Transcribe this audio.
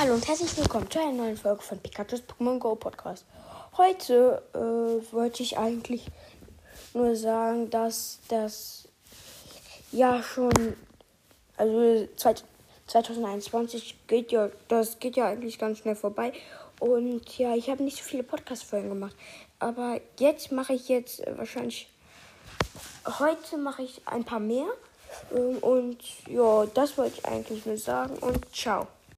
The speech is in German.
Hallo und herzlich willkommen zu einer neuen Folge von Pikachu's Pokémon Go Podcast. Heute äh, wollte ich eigentlich nur sagen, dass das ja schon, also 2021 geht ja, das geht ja eigentlich ganz schnell vorbei. Und ja, ich habe nicht so viele Podcast-Folgen gemacht. Aber jetzt mache ich jetzt wahrscheinlich, heute mache ich ein paar mehr. Ähm, und ja, das wollte ich eigentlich nur sagen und ciao.